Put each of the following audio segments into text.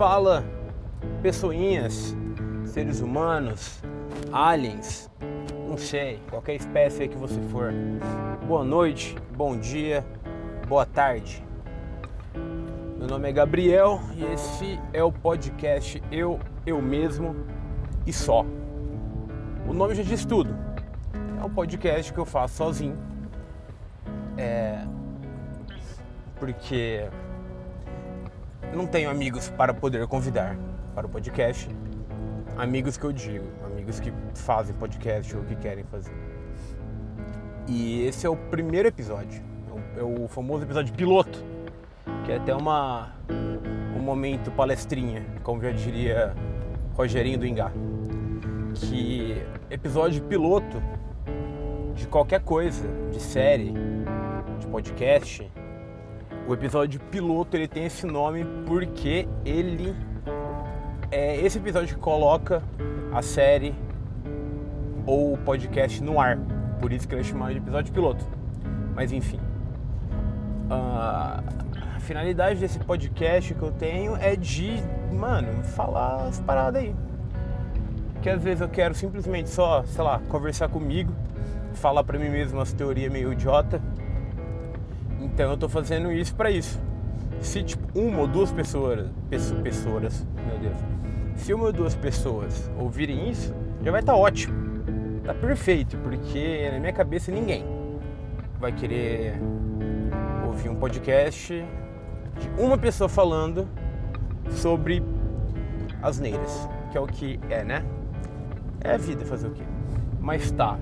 Fala pessoinhas, seres humanos, aliens, não sei, qualquer espécie que você for. Boa noite, bom dia, boa tarde. Meu nome é Gabriel e esse é o podcast Eu, Eu Mesmo e Só. O nome já diz tudo. É um podcast que eu faço sozinho. É. Porque não tenho amigos para poder convidar para o podcast. Amigos que eu digo, amigos que fazem podcast ou que querem fazer. E esse é o primeiro episódio, é o famoso episódio piloto, que é até uma um momento palestrinha, como já diria Rogerinho do Ingá. Que episódio piloto de qualquer coisa, de série, de podcast, o episódio piloto ele tem esse nome porque ele é esse episódio que coloca a série ou o podcast no ar. Por isso que ele é chamado de episódio piloto. Mas enfim. Uh, a finalidade desse podcast que eu tenho é de, mano, falar as paradas aí. Que às vezes eu quero simplesmente só, sei lá, conversar comigo, falar pra mim mesmo umas teorias meio idiota então eu tô fazendo isso para isso. Se tipo uma ou duas pessoas, pessoas, meu Deus, se uma ou duas pessoas ouvirem isso, já vai estar tá ótimo. Tá perfeito, porque na minha cabeça ninguém vai querer ouvir um podcast de uma pessoa falando sobre as neiras, que é o que é, né? É a vida fazer o quê? Mas tá,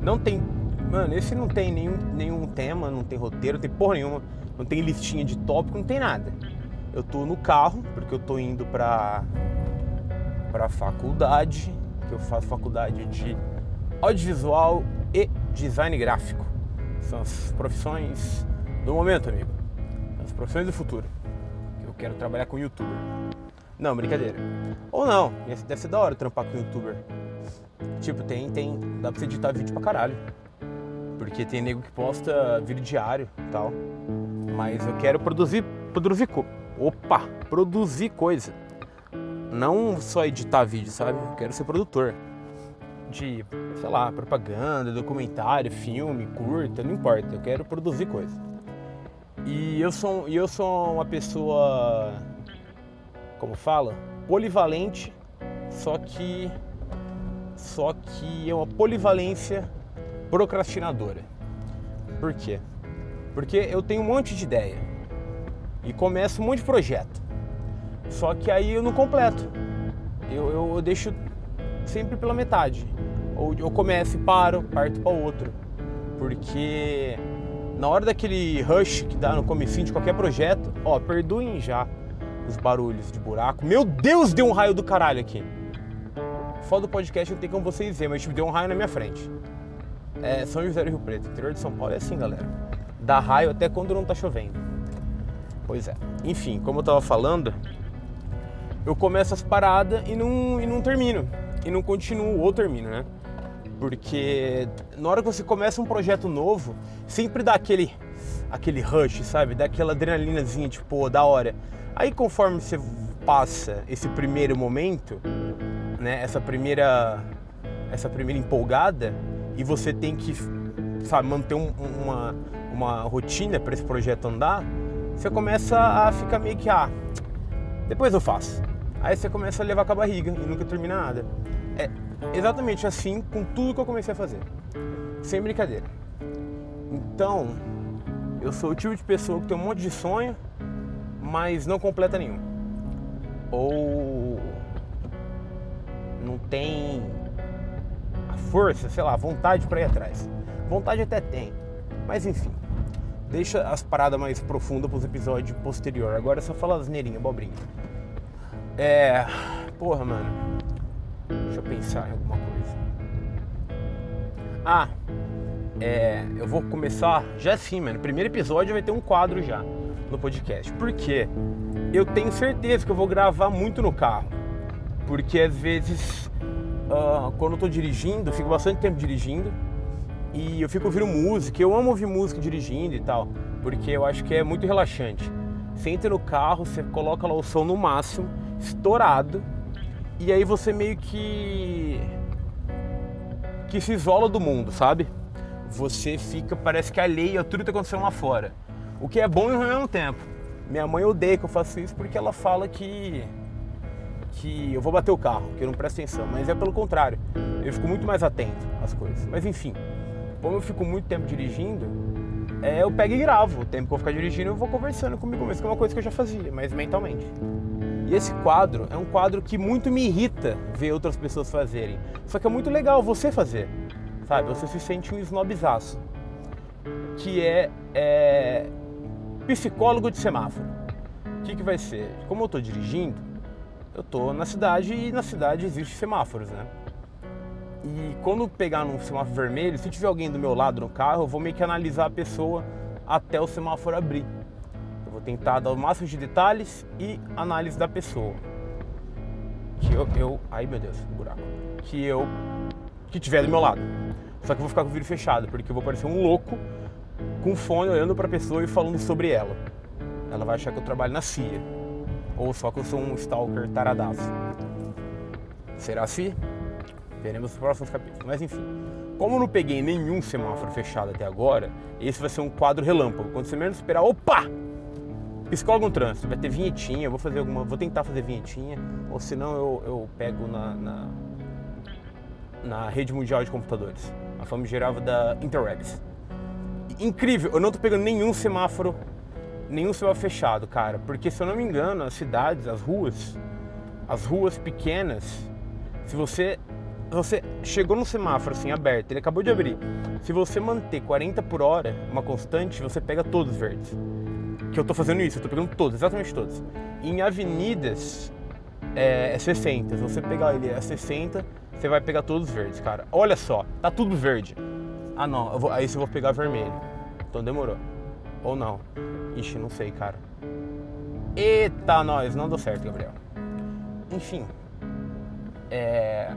não tem Mano, esse não tem nenhum, nenhum tema, não tem roteiro, não tem porra nenhuma, não tem listinha de tópico, não tem nada. Eu tô no carro, porque eu tô indo pra, pra faculdade, que eu faço faculdade de audiovisual e design gráfico. São as profissões do momento, amigo. As profissões do futuro. Eu quero trabalhar com youtuber. Não, brincadeira. Ou não, deve ser da hora trampar com youtuber. Tipo, tem, tem. Dá pra você editar vídeo pra caralho. Porque tem nego que posta vídeo diário e tal. Mas eu quero produzir, produzir, opa, produzir coisa. Não só editar vídeo, sabe? Eu quero ser produtor. De, sei lá, propaganda, documentário, filme, curta, não importa. Eu quero produzir coisa. E eu sou, eu sou uma pessoa, como fala, polivalente, só que só que é uma polivalência procrastinadora. Por quê? Porque eu tenho um monte de ideia e começo um monte de projeto. Só que aí eu não completo. Eu, eu, eu deixo sempre pela metade. Ou eu começo e paro, parto para outro. Porque na hora daquele rush que dá no começo de qualquer projeto, ó, perdoem já os barulhos de buraco. Meu Deus, deu um raio do caralho aqui. Foda do podcast não tem como vocês verem, mas tipo, deu um raio na minha frente. É São José do Rio Preto, interior de São Paulo é assim, galera. Dá raio até quando não tá chovendo. Pois é. Enfim, como eu tava falando, eu começo as paradas e não, e não termino. E não continuo ou termino, né? Porque na hora que você começa um projeto novo, sempre dá aquele, aquele rush, sabe? Dá aquela adrenalinazinha, tipo, da hora. Aí conforme você passa esse primeiro momento, né? Essa primeira, essa primeira empolgada, e você tem que sabe, manter um, uma, uma rotina para esse projeto andar, você começa a ficar meio que, ah, depois eu faço. Aí você começa a levar com a barriga e nunca termina nada. É exatamente assim com tudo que eu comecei a fazer. Sem brincadeira. Então, eu sou o tipo de pessoa que tem um monte de sonho, mas não completa nenhum. Ou não tem força, sei lá, vontade para ir atrás. Vontade até tem, mas enfim. Deixa as paradas mais profundas para os episódios posterior. Agora é só falar asneirinha, bobrinha. É. Porra, mano. Deixa eu pensar em alguma coisa. Ah, é. Eu vou começar já sim, mano. Primeiro episódio vai ter um quadro já no podcast. Por quê? Eu tenho certeza que eu vou gravar muito no carro. Porque às vezes uh, quando eu tô dirigindo, fico bastante tempo dirigindo e eu fico ouvindo música. Eu amo ouvir música dirigindo e tal, porque eu acho que é muito relaxante. Você entra no carro, você coloca lá o som no máximo, estourado, e aí você meio que que se isola do mundo, sabe? Você fica, parece que alheio a tudo que tá acontecendo lá fora. O que é bom e ruim ao mesmo tempo. Minha mãe odeia que eu faça isso porque ela fala que que eu vou bater o carro, que eu não presto atenção, mas é pelo contrário. Eu fico muito mais atento às coisas. Mas enfim, como eu fico muito tempo dirigindo, é, eu pego e gravo. O tempo que eu vou ficar dirigindo, eu vou conversando comigo mesmo, que é uma coisa que eu já fazia, mas mentalmente. E esse quadro é um quadro que muito me irrita ver outras pessoas fazerem. Só que é muito legal você fazer, sabe? Você se sente um snobzaço. Que é, é psicólogo de semáforo. O que, que vai ser? Como eu estou dirigindo, eu tô na cidade e na cidade existe semáforos, né? E quando pegar num semáforo vermelho, se tiver alguém do meu lado no carro, eu vou meio que analisar a pessoa até o semáforo abrir. Eu vou tentar dar o máximo de detalhes e análise da pessoa. Que eu, eu ai meu Deus, buraco. Que eu que tiver do meu lado. Só que eu vou ficar com o vidro fechado, porque eu vou parecer um louco com fone olhando para a pessoa e falando sobre ela. Ela vai achar que eu trabalho na CIA ou só que eu sou um stalker taradaço. Será assim? Veremos nos próximos capítulos. Mas enfim, como eu não peguei nenhum semáforo fechado até agora, esse vai ser um quadro relâmpago. Quando você menos esperar, opa! Psicólogo no trânsito, vai ter vinhetinha, vou fazer alguma. Vou tentar fazer vinhetinha, ou senão eu, eu pego na, na, na rede mundial de computadores. A fama gerava da Interwebs. Incrível, eu não tô pegando nenhum semáforo nenhum céu fechado, cara. Porque se eu não me engano, as cidades, as ruas, as ruas pequenas, se você você chegou no semáforo assim aberto, ele acabou de abrir. Se você manter 40 por hora, uma constante, você pega todos os verdes. Que eu tô fazendo isso, eu tô pegando todos, exatamente todos. em avenidas é, é 60. Se você pegar ele a 60, você vai pegar todos os verdes, cara. Olha só, tá tudo verde. Ah não, vou, aí você vou pegar vermelho. Então demorou. Ou não. Ixi, não sei, cara. Eita, nós, não deu certo, Gabriel. Enfim. É.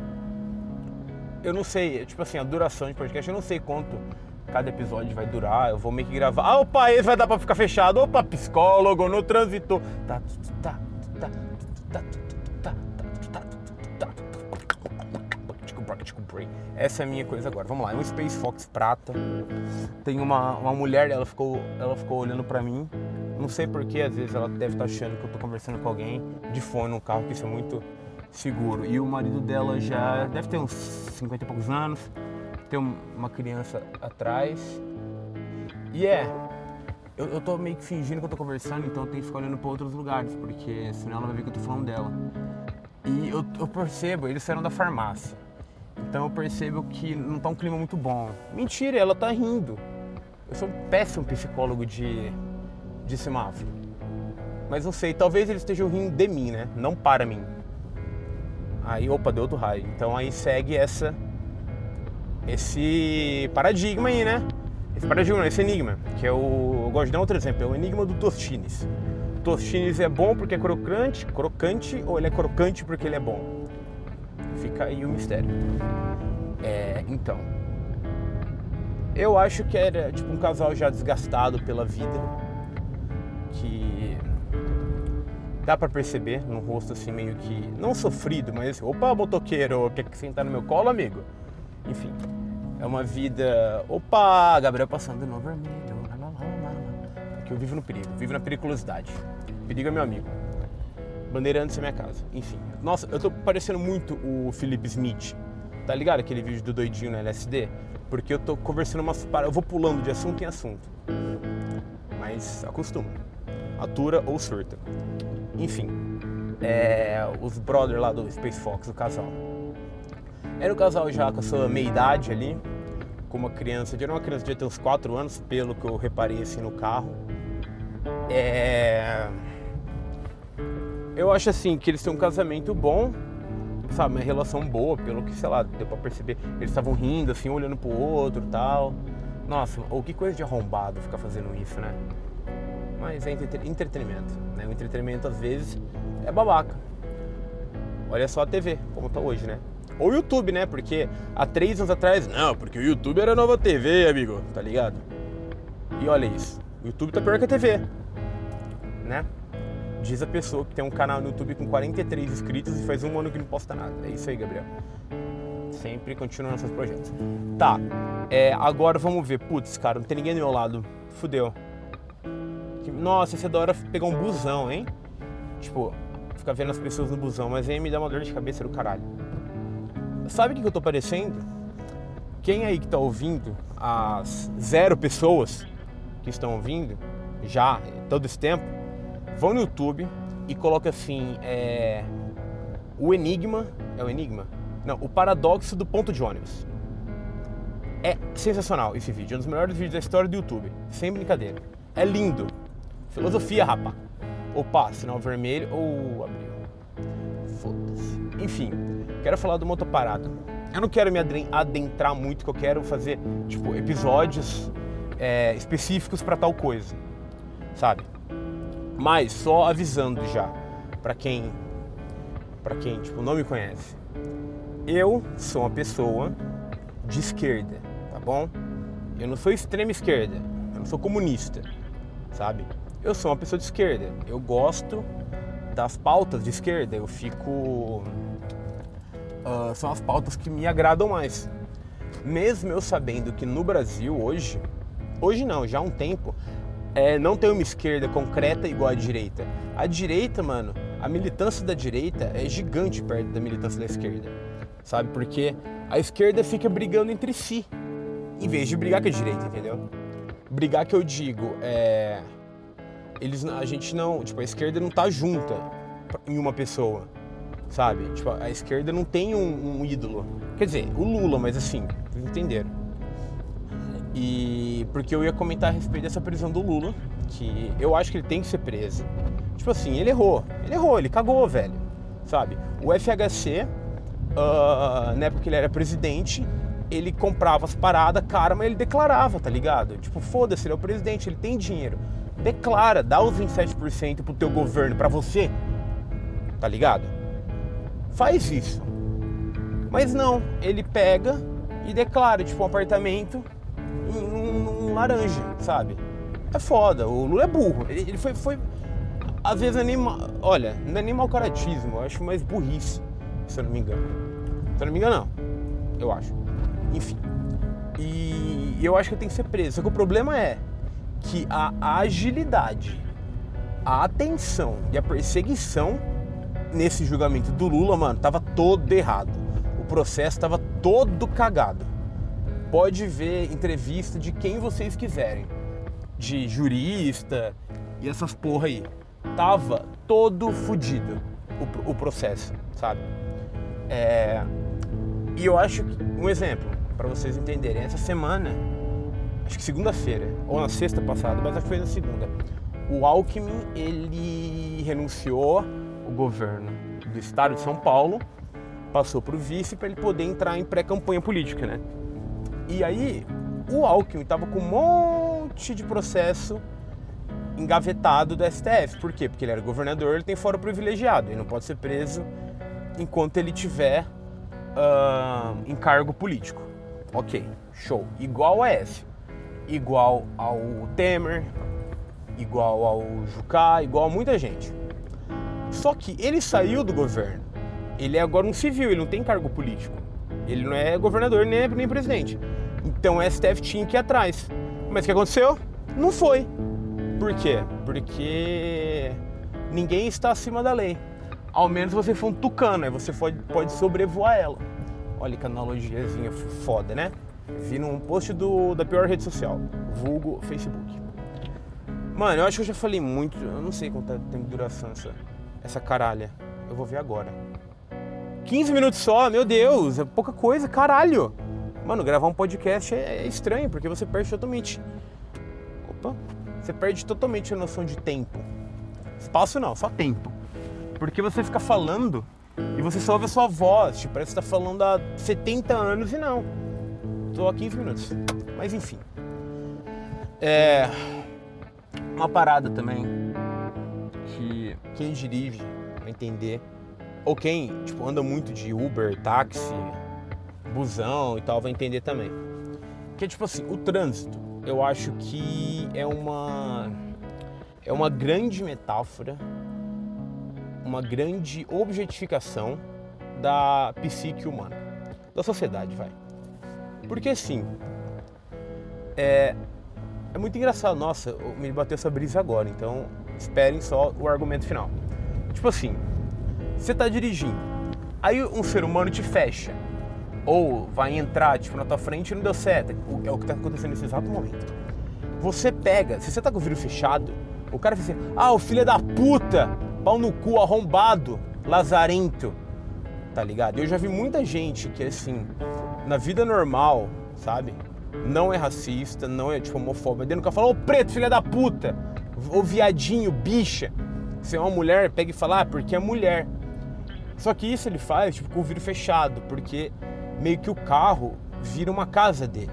Eu não sei, tipo assim, a duração de podcast, eu não sei quanto cada episódio vai durar. Eu vou meio que gravar. Ah, opa, esse vai dar pra ficar fechado. Opa, psicólogo no trânsito. Tá, tá, tá, tá, tá, tá, tá, essa é a minha coisa agora. Vamos lá, é um Space Fox prata. Tem uma, uma mulher, ela ficou, ela ficou olhando pra mim. Não sei porquê, às vezes ela deve estar tá achando que eu tô conversando com alguém de fone no carro, que isso é muito seguro. E o marido dela já deve ter uns 50 e poucos anos, tem uma criança atrás. E é, eu, eu tô meio que fingindo que eu tô conversando, então eu tenho que ficar olhando pra outros lugares, porque senão ela vai ver que eu tô falando dela. E eu, eu percebo, eles saíram da farmácia. Então eu percebo que não tá um clima muito bom. Mentira, ela tá rindo. Eu sou um péssimo psicólogo de, de semáforo. Mas não sei, talvez eles estejam rindo de mim, né? Não para mim. Aí, opa, deu outro raio. Então aí segue essa. Esse paradigma aí, né? Esse paradigma, esse enigma. Que é o. Eu gosto de dar outro exemplo, é o enigma do Tostines. Tostines é bom porque é crocante, crocante, ou ele é crocante porque ele é bom? Fica aí o mistério. É, então. Eu acho que era tipo um casal já desgastado pela vida. Que dá para perceber no rosto assim meio que não sofrido, mas opa, motoqueiro, quer que sentar no meu colo, amigo? Enfim, é uma vida, opa, Gabriel passando no vermelho, porque eu vivo no perigo, vivo na periculosidade. Perigo é meu amigo. Bandeirantes é minha casa. Enfim. Nossa, eu tô parecendo muito o Felipe Smith. Tá ligado aquele vídeo do doidinho no LSD? Porque eu tô conversando umas Eu vou pulando de assunto em assunto. Mas acostuma. Atura ou surta. Enfim. É, os brothers lá do Space Fox, o casal. Era um casal já com a sua meia-idade ali. Com uma criança, era uma criança de ter uns 4 anos, pelo que eu reparei assim no carro. É eu acho assim que eles têm um casamento bom, sabe, uma relação boa, pelo que, sei lá, deu pra perceber. Eles estavam rindo, assim, olhando pro outro tal. Nossa, ou que coisa de arrombado ficar fazendo isso, né? Mas é entretenimento, né? O entretenimento às vezes é babaca. Olha só a TV, como tá hoje, né? Ou o YouTube, né? Porque há três anos atrás, não, porque o YouTube era a nova TV, amigo, tá ligado? E olha isso, o YouTube tá pior que a TV. né? Diz a pessoa que tem um canal no YouTube com 43 inscritos e faz um ano que não posta nada. É isso aí, Gabriel. Sempre continuando seus projetos. Tá, é, agora vamos ver. Putz, cara, não tem ninguém do meu lado. Fudeu. Nossa, você adora pegar um busão, hein? Tipo, ficar vendo as pessoas no busão, mas aí me dá uma dor de cabeça do caralho. Sabe o que eu tô parecendo? Quem aí que tá ouvindo, as zero pessoas que estão ouvindo, já todo esse tempo, vão no YouTube e coloca assim, é, o enigma, é o enigma? Não, o paradoxo do ponto de ônibus. É sensacional esse vídeo, é um dos melhores vídeos da história do YouTube, sem brincadeira. É lindo. Filosofia, rapá. Opa, sinal vermelho ou abriu. Foda-se. Enfim, quero falar do motoparado. Eu não quero me adentrar muito, que eu quero fazer tipo episódios é, específicos para tal coisa, sabe? Mas só avisando já para quem para quem tipo não me conhece. Eu sou uma pessoa de esquerda, tá bom? Eu não sou extrema esquerda, eu não sou comunista, sabe? Eu sou uma pessoa de esquerda. Eu gosto das pautas de esquerda. Eu fico uh, são as pautas que me agradam mais. Mesmo eu sabendo que no Brasil hoje, hoje não, já há um tempo, é, não tem uma esquerda concreta igual à direita. A direita, mano, a militância da direita é gigante perto da militância da esquerda, sabe? Porque a esquerda fica brigando entre si, em vez de brigar com a direita, entendeu? Brigar que eu digo é. Eles, a gente não. Tipo, a esquerda não tá junta em uma pessoa, sabe? Tipo, a esquerda não tem um, um ídolo. Quer dizer, o Lula, mas assim, vocês entenderam. E porque eu ia comentar a respeito dessa prisão do Lula, que eu acho que ele tem que ser preso. Tipo assim, ele errou. Ele errou, ele cagou, velho. Sabe? O FHC, uh, na época que ele era presidente, ele comprava as paradas cara, mas ele declarava, tá ligado? Tipo, foda-se, ele é o presidente, ele tem dinheiro. Declara, dá os 27% pro teu governo, para você. Tá ligado? Faz isso. Mas não, ele pega e declara, tipo, um apartamento um, um laranja, sabe? É foda, o Lula é burro. Ele, ele foi, foi. Às vezes nem. Olha, não é nem mau caratismo, eu acho mais burrice, se eu não me engano. Se eu não me engano, não. Eu acho. Enfim. E eu acho que tem que ser preso. Só que o problema é que a agilidade, a atenção e a perseguição nesse julgamento do Lula, mano, tava todo errado. O processo tava todo cagado pode ver entrevista de quem vocês quiserem, de jurista e essas porra aí. Tava todo fodido o, o, processo, sabe? É, e eu acho que, um exemplo, para vocês entenderem, essa semana, acho que segunda-feira, ou na sexta passada, mas acho que foi na segunda, o Alckmin, ele renunciou o governo do estado de São Paulo, passou para o vice para ele poder entrar em pré-campanha política, né? E aí, o Alckmin estava com um monte de processo engavetado do STF. Por quê? Porque ele era governador, ele tem foro privilegiado, ele não pode ser preso enquanto ele tiver uh, em cargo político. Ok, show. Igual a esse. Igual ao Temer, igual ao Jucá, igual a muita gente. Só que ele saiu do governo. Ele é agora um civil, ele não tem cargo político. Ele não é governador nem, nem presidente. Então o STF tinha que ir atrás. Mas o que aconteceu? Não foi. Por quê? Porque ninguém está acima da lei. Ao menos você for um tucano, aí você pode, pode sobrevoar ela. Olha que analogiazinha foda, né? Vi num post do, da pior rede social, vulgo Facebook. Mano, eu acho que eu já falei muito, eu não sei quanto tempo de duração essa, essa caralha. Eu vou ver agora. 15 minutos só, meu Deus, é pouca coisa, caralho. Mano, gravar um podcast é, é estranho, porque você perde totalmente. Opa! Você perde totalmente a noção de tempo. Espaço não, só tempo. Porque você fica falando e você só ouve a sua voz, tipo, parece que tá falando há 70 anos e não. Tô há 15 minutos. Mas enfim. É. Uma parada também que quem dirige vai entender ou quem tipo, anda muito de Uber, táxi, busão e tal, vai entender também. Que tipo assim, o trânsito, eu acho que é uma é uma grande metáfora, uma grande objetificação da psique humana, da sociedade, vai. Porque assim, é, é muito engraçado. Nossa, me bateu essa brisa agora, então esperem só o argumento final. Tipo assim, você tá dirigindo, aí um ser humano te fecha, ou vai entrar tipo, na tua frente e não deu certo. É o que tá acontecendo nesse exato momento. Você pega, se você tá com o vidro fechado, o cara fala assim: ah, o filho da puta, pau no cu, arrombado, lazarento, tá ligado? Eu já vi muita gente que assim, na vida normal, sabe? Não é racista, não é tipo homofóbico, mas nunca fala, ô preto, filha da puta, ô viadinho, bicha. Se é uma mulher, pega e fala, ah, porque é mulher. Só que isso ele faz tipo, com o vidro fechado, porque meio que o carro vira uma casa dele.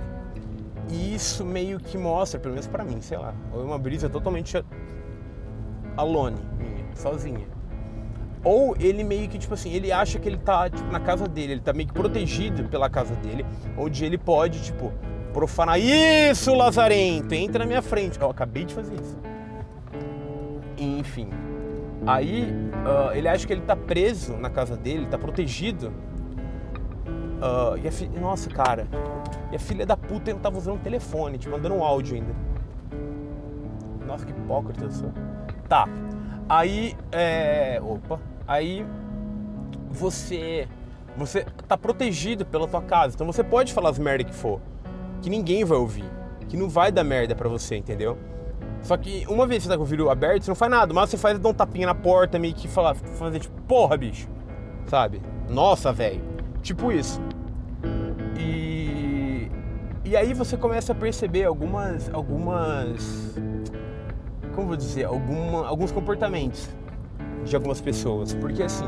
E isso meio que mostra, pelo menos para mim, sei lá, é uma brisa totalmente alone, minha, sozinha. Ou ele meio que, tipo assim, ele acha que ele tá, tipo, na casa dele, ele tá meio que protegido pela casa dele, onde ele pode, tipo, profanar. Isso, Lazarento, entra na minha frente. Eu acabei de fazer isso. Enfim. Aí uh, ele acha que ele tá preso na casa dele, tá protegido. Uh, e a fi... Nossa, cara. E a filha da puta ainda tava usando um telefone, tipo, mandando um áudio ainda. Nossa, que hipócrita sou. Tá. Aí. É... Opa. Aí. Você. Você tá protegido pela tua casa. Então você pode falar as merda que for. Que ninguém vai ouvir. Que não vai dar merda pra você, entendeu? Só que uma vez que você tá com o vidro aberto, você não faz nada. Mas você faz dar um tapinha na porta, meio que falar, fazer tipo, porra, bicho. Sabe? Nossa, velho. Tipo isso. E. E aí você começa a perceber algumas. algumas. Como vou dizer? Alguma, alguns comportamentos de algumas pessoas. Porque assim.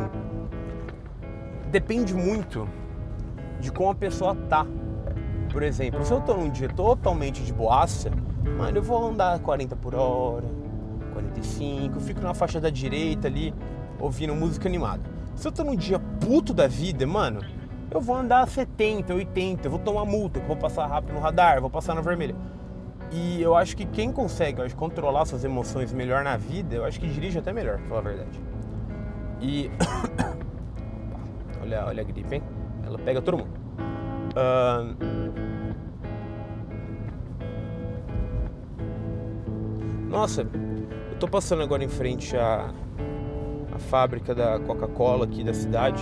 Depende muito de como a pessoa tá. Por exemplo, se eu tô num dia totalmente de boaça, mano, eu vou andar 40 por hora, 45, fico na faixa da direita ali, ouvindo música animada. Se eu tô num dia puto da vida, mano, eu vou andar 70, 80, eu vou tomar multa, vou passar rápido no radar, vou passar na vermelha. E eu acho que quem consegue acho, controlar suas emoções melhor na vida, eu acho que dirige até melhor, pra falar a verdade. E. olha, olha a gripe, hein? Ela pega todo mundo. Uh... Nossa, eu tô passando agora em frente à, à fábrica da Coca-Cola aqui da cidade.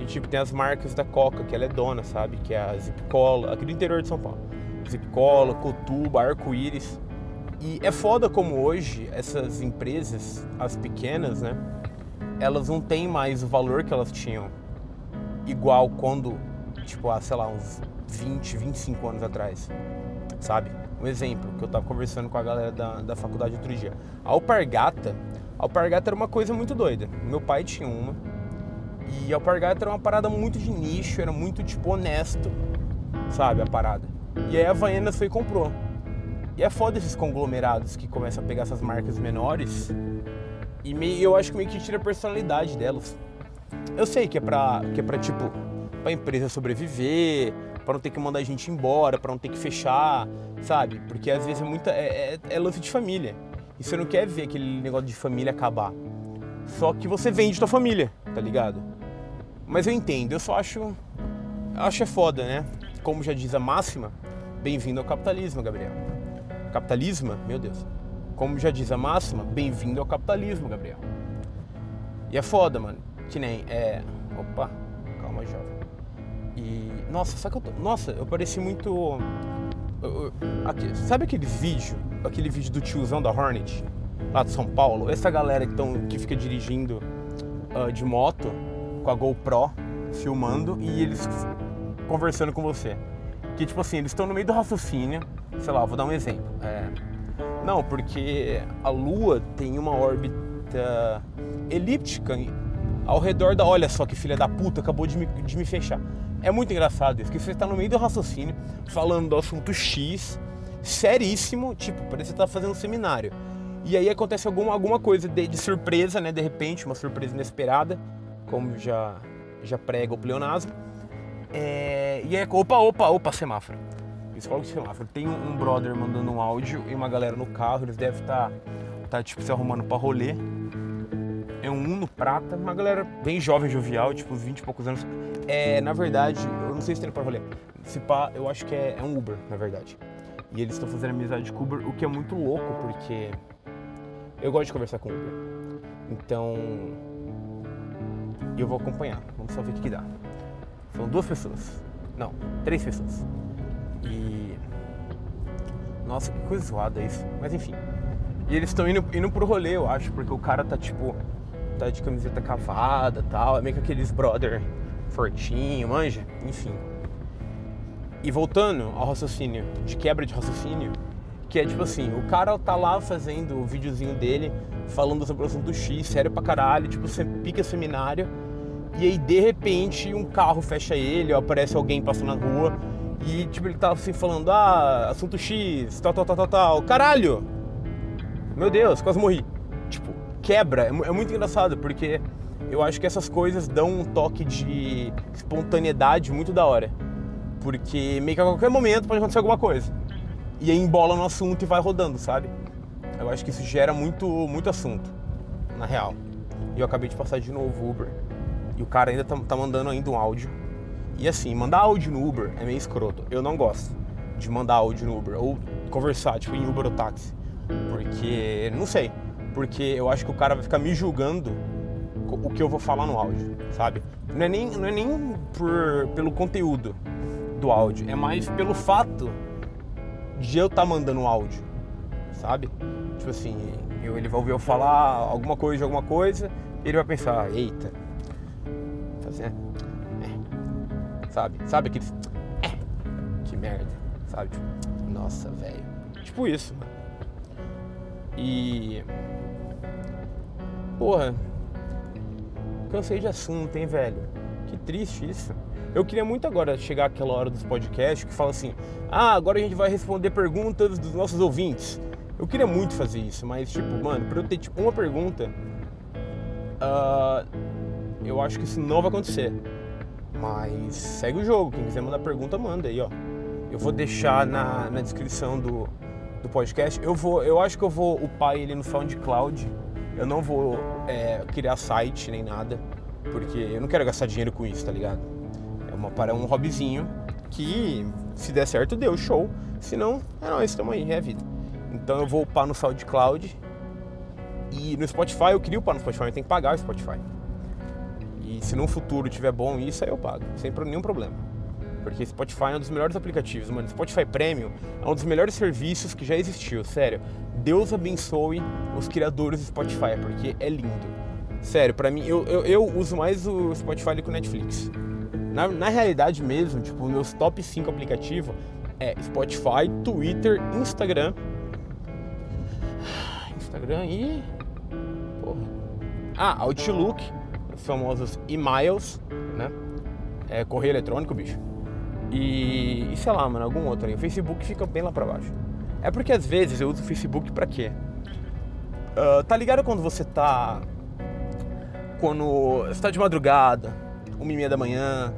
E tipo, tem as marcas da Coca, que ela é dona, sabe? Que é a Zip Cola, aqui do interior de São Paulo. Zip Cola, Cotuba, Arco-Íris. E é foda como hoje essas empresas, as pequenas, né? Elas não têm mais o valor que elas tinham. Igual quando, tipo, há, sei lá, uns 20, 25 anos atrás, sabe? Um exemplo, que eu tava conversando com a galera da, da faculdade outro dia. A alpargata, a alpargata era uma coisa muito doida. Meu pai tinha uma. E a alpargata era uma parada muito de nicho, era muito, tipo, honesto, sabe, a parada. E aí a Havaianas foi e comprou. E é foda esses conglomerados que começam a pegar essas marcas menores e meio, eu acho que meio que tira a personalidade delas. Eu sei que é pra, que é pra tipo, pra empresa sobreviver, para não ter que mandar a gente embora, para não ter que fechar, sabe? Porque às vezes é muita é, é, é, lance de família. E você não quer ver aquele negócio de família acabar. Só que você vende tua família, tá ligado? Mas eu entendo, eu só acho acho é foda, né? Como já diz a máxima, bem-vindo ao capitalismo, Gabriel. Capitalismo? Meu Deus. Como já diz a máxima, bem-vindo ao capitalismo, Gabriel. E é foda, mano. Que nem é. Opa, calma, jovem. E. Nossa, sabe que eu tô. Nossa, eu pareci muito. Aqui, sabe aquele vídeo? Aquele vídeo do tiozão da Hornet? Lá de São Paulo? Essa galera que, tão, que fica dirigindo uh, de moto com a GoPro, filmando e eles conversando com você. Que tipo assim, eles estão no meio do raciocínio. Sei lá, vou dar um exemplo. É, não, porque a Lua tem uma órbita elíptica ao redor da. Olha só que filha da puta, acabou de me, de me fechar. É muito engraçado isso, que você está no meio do raciocínio, falando do assunto X, seríssimo, tipo, parece que você tá fazendo um seminário. E aí acontece alguma, alguma coisa de, de, surpresa, né? De repente, uma surpresa inesperada, como já, já prega o pleonasmo. É, e aí, opa, opa, opa, semáforo. Escola de semáforo. Tem um brother mandando um áudio e uma galera no carro, eles devem estar tá, tá tipo se arrumando pra rolê. É um Uno prata, uma galera bem jovem, jovial, tipo 20 e poucos anos. É, na verdade, eu não sei se tem pra rolê. Se pá, eu acho que é, é um Uber, na verdade. E eles estão fazendo amizade com Uber, o que é muito louco, porque eu gosto de conversar com Uber. Então, eu vou acompanhar. Vamos só ver o que, que dá. São duas pessoas. Não, três pessoas. E. Nossa, que coisa zoada isso. Mas enfim. E eles estão indo, indo pro rolê, eu acho, porque o cara tá tipo. Tá de camiseta cavada tal. É meio que aqueles brother fortinho, manja? Enfim. E voltando ao raciocínio, de quebra de raciocínio, que é tipo assim, o cara tá lá fazendo o videozinho dele, falando sobre o assunto X, sério pra caralho, tipo, você pica seminário, e aí de repente um carro fecha ele, ou aparece alguém passando na rua, e tipo, ele tá assim falando, ah, assunto X, tal, tal, tal, tal, tal, caralho! Meu Deus, quase morri. Tipo, quebra, é, é muito engraçado, porque eu acho que essas coisas dão um toque de espontaneidade muito da hora porque meio que a qualquer momento pode acontecer alguma coisa. E aí embola no assunto e vai rodando, sabe? Eu acho que isso gera muito, muito assunto, na real. E eu acabei de passar de novo Uber. E o cara ainda tá, tá mandando ainda um áudio. E assim, mandar áudio no Uber é meio escroto. Eu não gosto de mandar áudio no Uber. Ou conversar, tipo, em Uber ou táxi. Porque, não sei. Porque eu acho que o cara vai ficar me julgando o que eu vou falar no áudio, sabe? Não é nem, não é nem por, pelo conteúdo do áudio, é mais pelo fato de eu estar tá mandando áudio, sabe? Tipo assim, eu, ele vai ouvir eu falar alguma coisa de alguma coisa e ele vai pensar, eita, fazendo, é. sabe? Sabe aquele, é, que merda, sabe? Tipo, nossa, velho. Tipo isso, mano. E. Porra, cansei de assunto, hein, velho? Que triste isso. Eu queria muito agora chegar àquela hora dos podcasts que fala assim: ah, agora a gente vai responder perguntas dos nossos ouvintes. Eu queria muito fazer isso, mas, tipo, mano, pra eu ter tipo, uma pergunta, uh, eu acho que isso não vai acontecer. Mas segue o jogo, quem quiser mandar pergunta, manda aí, ó. Eu vou deixar na, na descrição do, do podcast. Eu vou, eu acho que eu vou upar ele no SoundCloud. Eu não vou é, criar site nem nada, porque eu não quero gastar dinheiro com isso, tá ligado? uma, para um hobbyzinho que se der certo deu, show. Se não, é nóis, estamos aí, é a vida. Então eu vou upar no SoundCloud e no Spotify eu queria upar no Spotify, mas tem que pagar o Spotify. E se no futuro tiver bom isso, aí eu pago, sem nenhum problema. Porque Spotify é um dos melhores aplicativos, mano. Spotify Premium é um dos melhores serviços que já existiu, sério. Deus abençoe os criadores do Spotify, porque é lindo. Sério, pra mim, eu, eu, eu uso mais o Spotify do que o Netflix. Na, na realidade mesmo, tipo, meus top 5 aplicativos é Spotify, Twitter, Instagram. Instagram e. Porra. Ah, Outlook, os famosos e-mails, né? É, correio eletrônico, bicho. E, e sei lá, mano, algum outro aí. O Facebook fica bem lá pra baixo. É porque às vezes eu uso o Facebook pra quê? Uh, tá ligado quando você tá. Quando você tá de madrugada, uma e meia da manhã,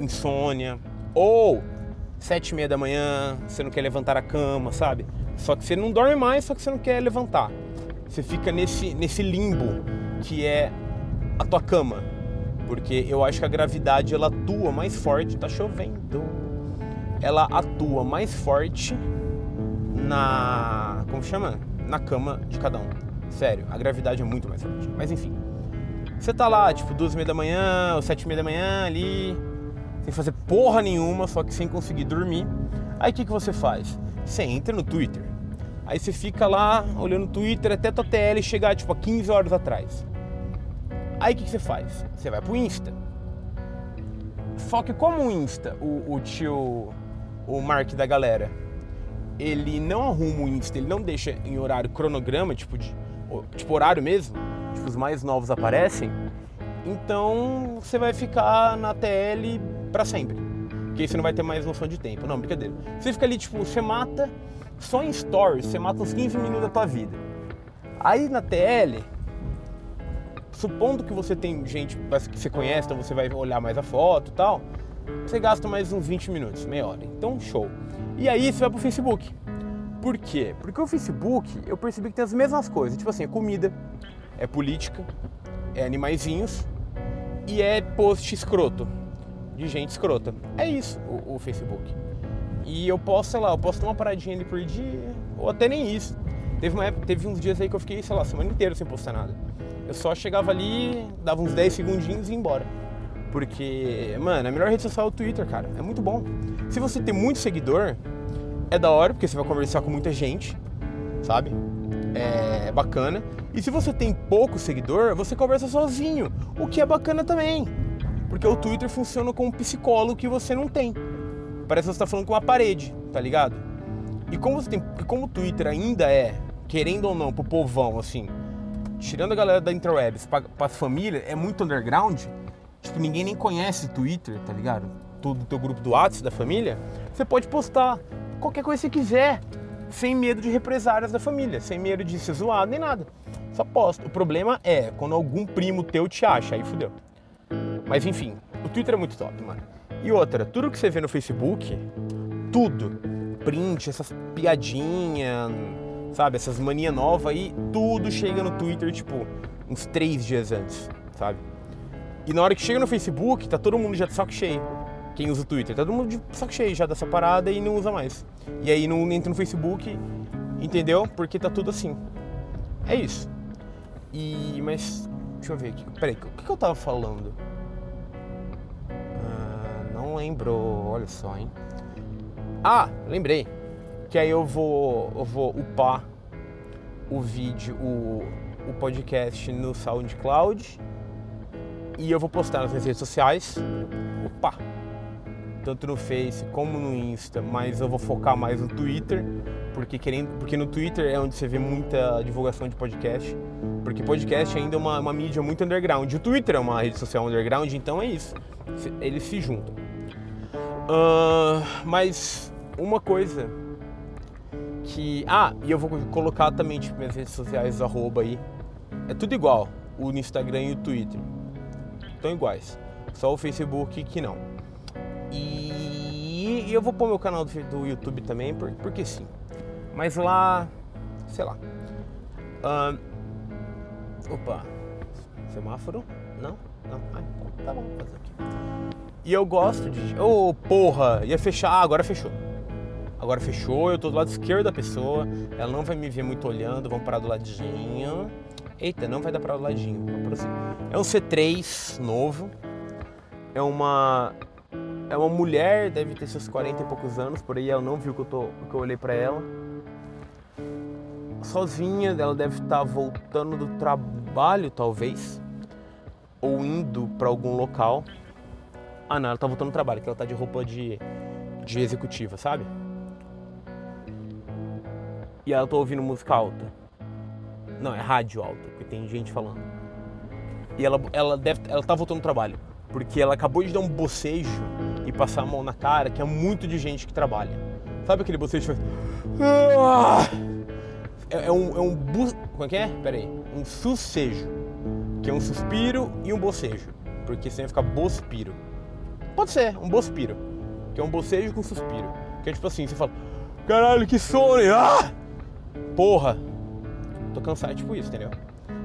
insônia, ou sete e meia da manhã, você não quer levantar a cama, sabe? Só que você não dorme mais, só que você não quer levantar. Você fica nesse, nesse limbo que é a tua cama. Porque eu acho que a gravidade ela atua mais forte, tá chovendo. Ela atua mais forte na. Como chama? Na cama de cada um. Sério, a gravidade é muito mais forte. Mas enfim. Você tá lá, tipo, duas e meia da manhã, ou sete e meia da manhã ali, sem fazer porra nenhuma, só que sem conseguir dormir. Aí o que, que você faz? Você entra no Twitter. Aí você fica lá olhando o Twitter até tua TL chegar tipo a 15 horas atrás. Aí o que, que você faz? Você vai pro Insta. Só que como o Insta, o, o tio, o Mark da galera, ele não arruma o Insta, ele não deixa em horário cronograma, tipo de tipo horário mesmo, tipo os mais novos aparecem, então você vai ficar na TL para sempre. Porque aí você não vai ter mais noção de tempo. Não, brincadeira. Você fica ali, tipo, você mata só em stories, você mata uns 15 minutos da tua vida. Aí na TL, supondo que você tem gente que você conhece, então você vai olhar mais a foto e tal, você gasta mais uns 20 minutos, meia hora. Então, show. E aí você vai pro Facebook. Por quê? Porque o Facebook eu percebi que tem as mesmas coisas. Tipo assim, é comida, é política, é animaizinhos e é post escroto. De gente escrota. É isso o, o Facebook. E eu posso, sei lá, eu posso ter uma paradinha ali por dia, ou até nem isso. Teve, uma época, teve uns dias aí que eu fiquei, sei lá, semana inteira sem postar nada. Eu só chegava ali, dava uns 10 segundinhos e ia embora. Porque, mano, a melhor rede social é o Twitter, cara. É muito bom. Se você tem muito seguidor, é da hora, porque você vai conversar com muita gente, sabe? É bacana. E se você tem pouco seguidor, você conversa sozinho, o que é bacana também. Porque o Twitter funciona como um psicólogo que você não tem. Parece que você está falando com uma parede, tá ligado? E como, você tem, e como o Twitter ainda é, querendo ou não, pro povão, assim, tirando a galera da interwebs pra, pra família, é muito underground, tipo, ninguém nem conhece Twitter, tá ligado? Todo o teu grupo do WhatsApp da família, você pode postar qualquer coisa que você quiser, sem medo de represárias da família, sem medo de ser zoado nem nada. Só posta. O problema é quando algum primo teu te acha, aí fudeu. Mas enfim, o Twitter é muito top, mano. E outra, tudo que você vê no Facebook, tudo, print, essas piadinhas, sabe, essas mania nova aí, tudo chega no Twitter, tipo, uns três dias antes, sabe? E na hora que chega no Facebook, tá todo mundo já de saco cheio. Quem usa o Twitter, tá todo mundo de saco cheio já dessa parada e não usa mais. E aí não entra no Facebook, entendeu? Porque tá tudo assim. É isso. E. Mas. Deixa eu ver aqui. Peraí, o que, que eu tava falando? Ah, não lembro. Olha só, hein? Ah, lembrei. Que aí eu vou. Eu vou upar o vídeo, o, o podcast no SoundCloud. E eu vou postar nas minhas redes sociais. Opa! Tanto no Face como no Insta, mas eu vou focar mais no Twitter, porque querendo, porque no Twitter é onde você vê muita divulgação de podcast. Porque podcast ainda é uma, uma mídia muito underground. O Twitter é uma rede social underground, então é isso. Eles se juntam. Uh, mas uma coisa que. Ah, e eu vou colocar também tipo, minhas redes sociais, arroba aí. É tudo igual, o Instagram e o Twitter. Estão iguais. Só o Facebook que não. E, e eu vou pôr meu canal do, do YouTube também, por, porque sim. Mas lá, sei lá. Opa, semáforo? Não? Não? Ah, tá bom, fazer aqui. E eu gosto de. Ô, oh, porra! Ia fechar. Ah, agora fechou. Agora fechou, eu tô do lado esquerdo da pessoa. Ela não vai me ver muito olhando. Vamos parar do ladinho. Eita, não vai dar para o ladinho. É um C3 novo. É uma. É uma mulher, deve ter seus 40 e poucos anos, por aí ela não viu que eu, tô, que eu olhei para ela. Sozinha, ela deve estar tá voltando do trabalho, talvez. Ou indo para algum local. Ah, não, ela tá voltando do trabalho, que ela tá de roupa de, de executiva, sabe? E ela tá ouvindo música alta. Não, é rádio alta, porque tem gente falando. E ela, ela, deve, ela tá voltando do trabalho. Porque ela acabou de dar um bocejo e passar a mão na cara, que é muito de gente que trabalha. Sabe aquele bocejo que faz. É, é um. É um bu... Como é que é? Pera aí. Um sucejo. Que é um suspiro e um bocejo. Porque senão fica bospiro. Pode ser, um bospiro. Que é um bocejo com suspiro. Que é tipo assim, você fala, caralho, que sono! Ah! Porra! Tô cansado, é tipo isso, entendeu?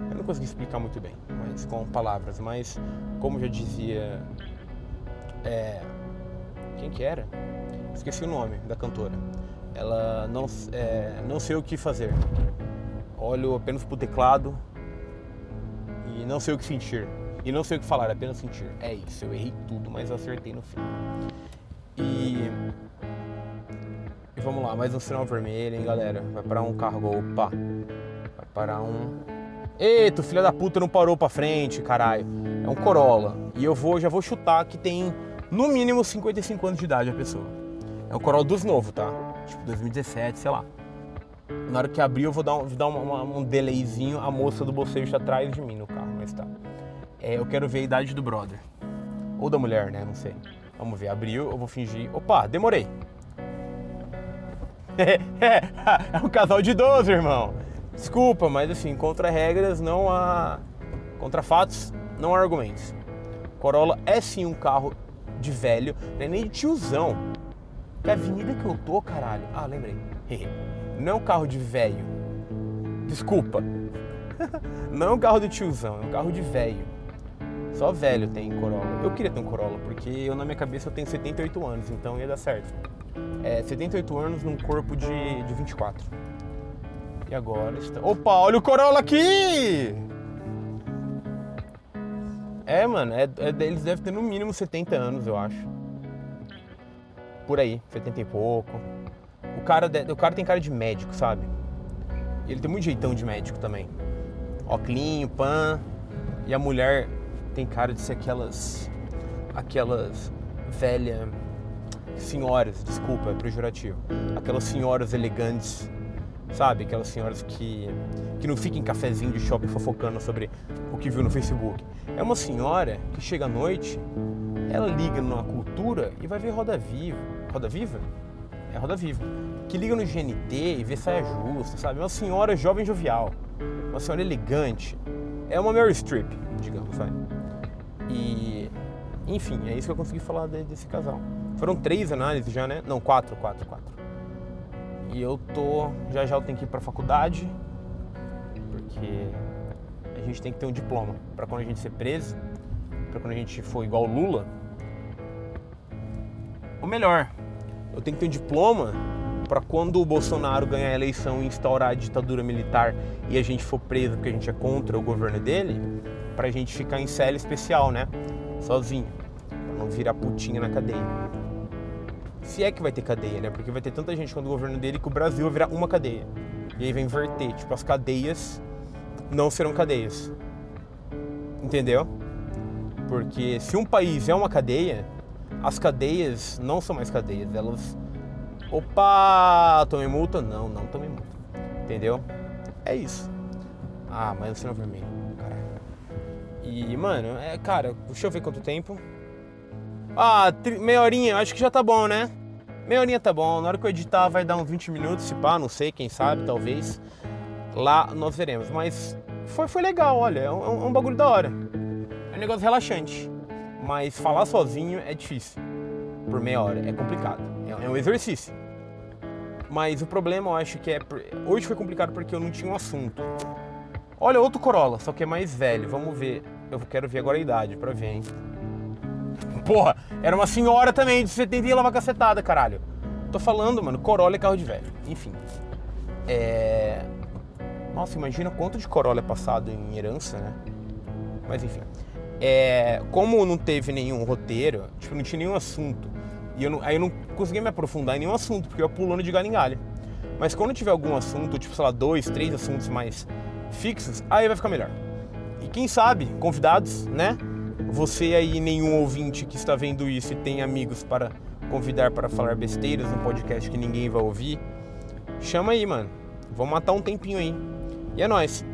Eu não consegui explicar muito bem, mas com palavras, mas como já dizia. É, quem que era? Esqueci o nome da cantora. Ela não, é, não sei o que fazer. Olho apenas pro teclado e não sei o que sentir. E não sei o que falar, apenas sentir. É isso, eu errei tudo, mas eu acertei no fim. E. E vamos lá, mais um sinal vermelho, hein, galera? Vai parar um carro, opa. Parar um. Eita, filha da puta não parou pra frente, caralho. É um Corolla. E eu vou, já vou chutar que tem no mínimo 55 anos de idade a pessoa. É um Corolla dos novos, tá? Tipo 2017, sei lá. Na hora que abrir eu vou dar, um, vou dar uma, um delayzinho, a moça do bocejo tá atrás de mim no carro, mas tá. É, eu quero ver a idade do brother. Ou da mulher, né? Não sei. Vamos ver. Abriu, eu vou fingir. Opa, demorei. é um casal de idoso, irmão. Desculpa, mas assim, contra regras não há. Contra fatos não há argumentos. Corolla é sim um carro de velho, não é nem de tiozão. Que avenida que eu tô, caralho? Ah, lembrei. Não é um carro de velho. Desculpa. Não é um carro do tiozão, é um carro de velho. Só velho tem Corolla. Eu queria ter um Corolla, porque eu na minha cabeça eu tenho 78 anos, então ia dar certo. É, 78 anos num corpo de, de 24. E agora está. Opa, olha o Corolla aqui! É, mano, é, é, eles devem ter no mínimo 70 anos, eu acho. Por aí, 70 e pouco. O cara, o cara tem cara de médico, sabe? Ele tem muito jeitão de médico também. Oclinho, pan. E a mulher tem cara de ser aquelas. aquelas velha senhoras, desculpa, é pejorativo. Aquelas senhoras elegantes, sabe? Aquelas senhoras que, que não ficam em cafezinho de shopping fofocando sobre o que viu no Facebook. É uma senhora que chega à noite, ela liga numa cultura e vai ver Roda Viva. Roda Viva? É Roda Viva. Que liga no GNT e vê saia justa, sabe? Uma senhora jovem jovial. Uma senhora elegante. É uma Mary Streep, digamos, sabe? E, enfim, é isso que eu consegui falar desse casal. Foram três análises já, né? Não, quatro, quatro, quatro. E eu tô. Já já eu tenho que ir pra faculdade, porque a gente tem que ter um diploma para quando a gente ser preso, para quando a gente for igual o Lula. Ou melhor, eu tenho que ter um diploma para quando o Bolsonaro ganhar a eleição e instaurar a ditadura militar e a gente for preso porque a gente é contra o governo dele, pra gente ficar em cela especial, né? Sozinho. Pra não virar putinha na cadeia. Se é que vai ter cadeia, né? Porque vai ter tanta gente contra o governo dele que o Brasil vai virar uma cadeia. E aí vai inverter. Tipo, as cadeias não serão cadeias. Entendeu? Porque se um país é uma cadeia, as cadeias não são mais cadeias. Elas. Opa! Tomei multa? Não, não tomei multa. Entendeu? É isso. Ah, mas o sinal vermelho. E, mano, é, cara, deixa eu ver quanto tempo. Ah, meia horinha, acho que já tá bom, né? Meia horinha tá bom. Na hora que eu editar vai dar uns 20 minutos, se pá, não sei, quem sabe, talvez. Lá nós veremos. Mas foi, foi legal, olha, é um, é um bagulho da hora. É um negócio relaxante. Mas falar sozinho é difícil. Por meia hora, é complicado. É, é um exercício. Mas o problema eu acho que é. Hoje foi complicado porque eu não tinha um assunto. Olha, outro Corolla, só que é mais velho. Vamos ver. Eu quero ver agora a idade pra ver, hein? Porra, era uma senhora também de 70 e lavar cacetada, caralho. Tô falando, mano, Corolla é carro de velho. Enfim. É. Nossa, imagina quanto de Corolla é passado em herança, né? Mas enfim. É... Como não teve nenhum roteiro, tipo, não tinha nenhum assunto. E eu não... aí eu não conseguia me aprofundar em nenhum assunto, porque eu ia pulando de galho em galho. Mas quando tiver algum assunto, tipo, sei lá, dois, três assuntos mais fixos, aí vai ficar melhor. E quem sabe, convidados, né? Você aí, nenhum ouvinte que está vendo isso e tem amigos para convidar para falar besteiras no podcast que ninguém vai ouvir, chama aí, mano. Vamos matar um tempinho aí. E é nóis.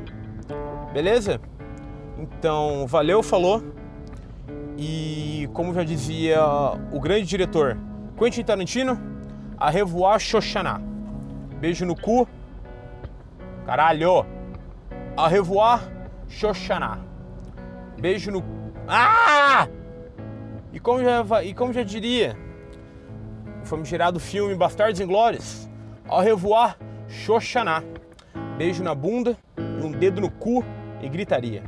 Beleza? Então, valeu, falou. E como já dizia o grande diretor Quentin Tarantino, a revoar Xoxaná. Beijo no cu. Caralho! A revoar Xoxaná. Beijo no. Ah! E como já, e como já diria o famigerado filme Bastardos Inglórios, ao revoar Xoxaná. Beijo na bunda, um dedo no cu e gritaria.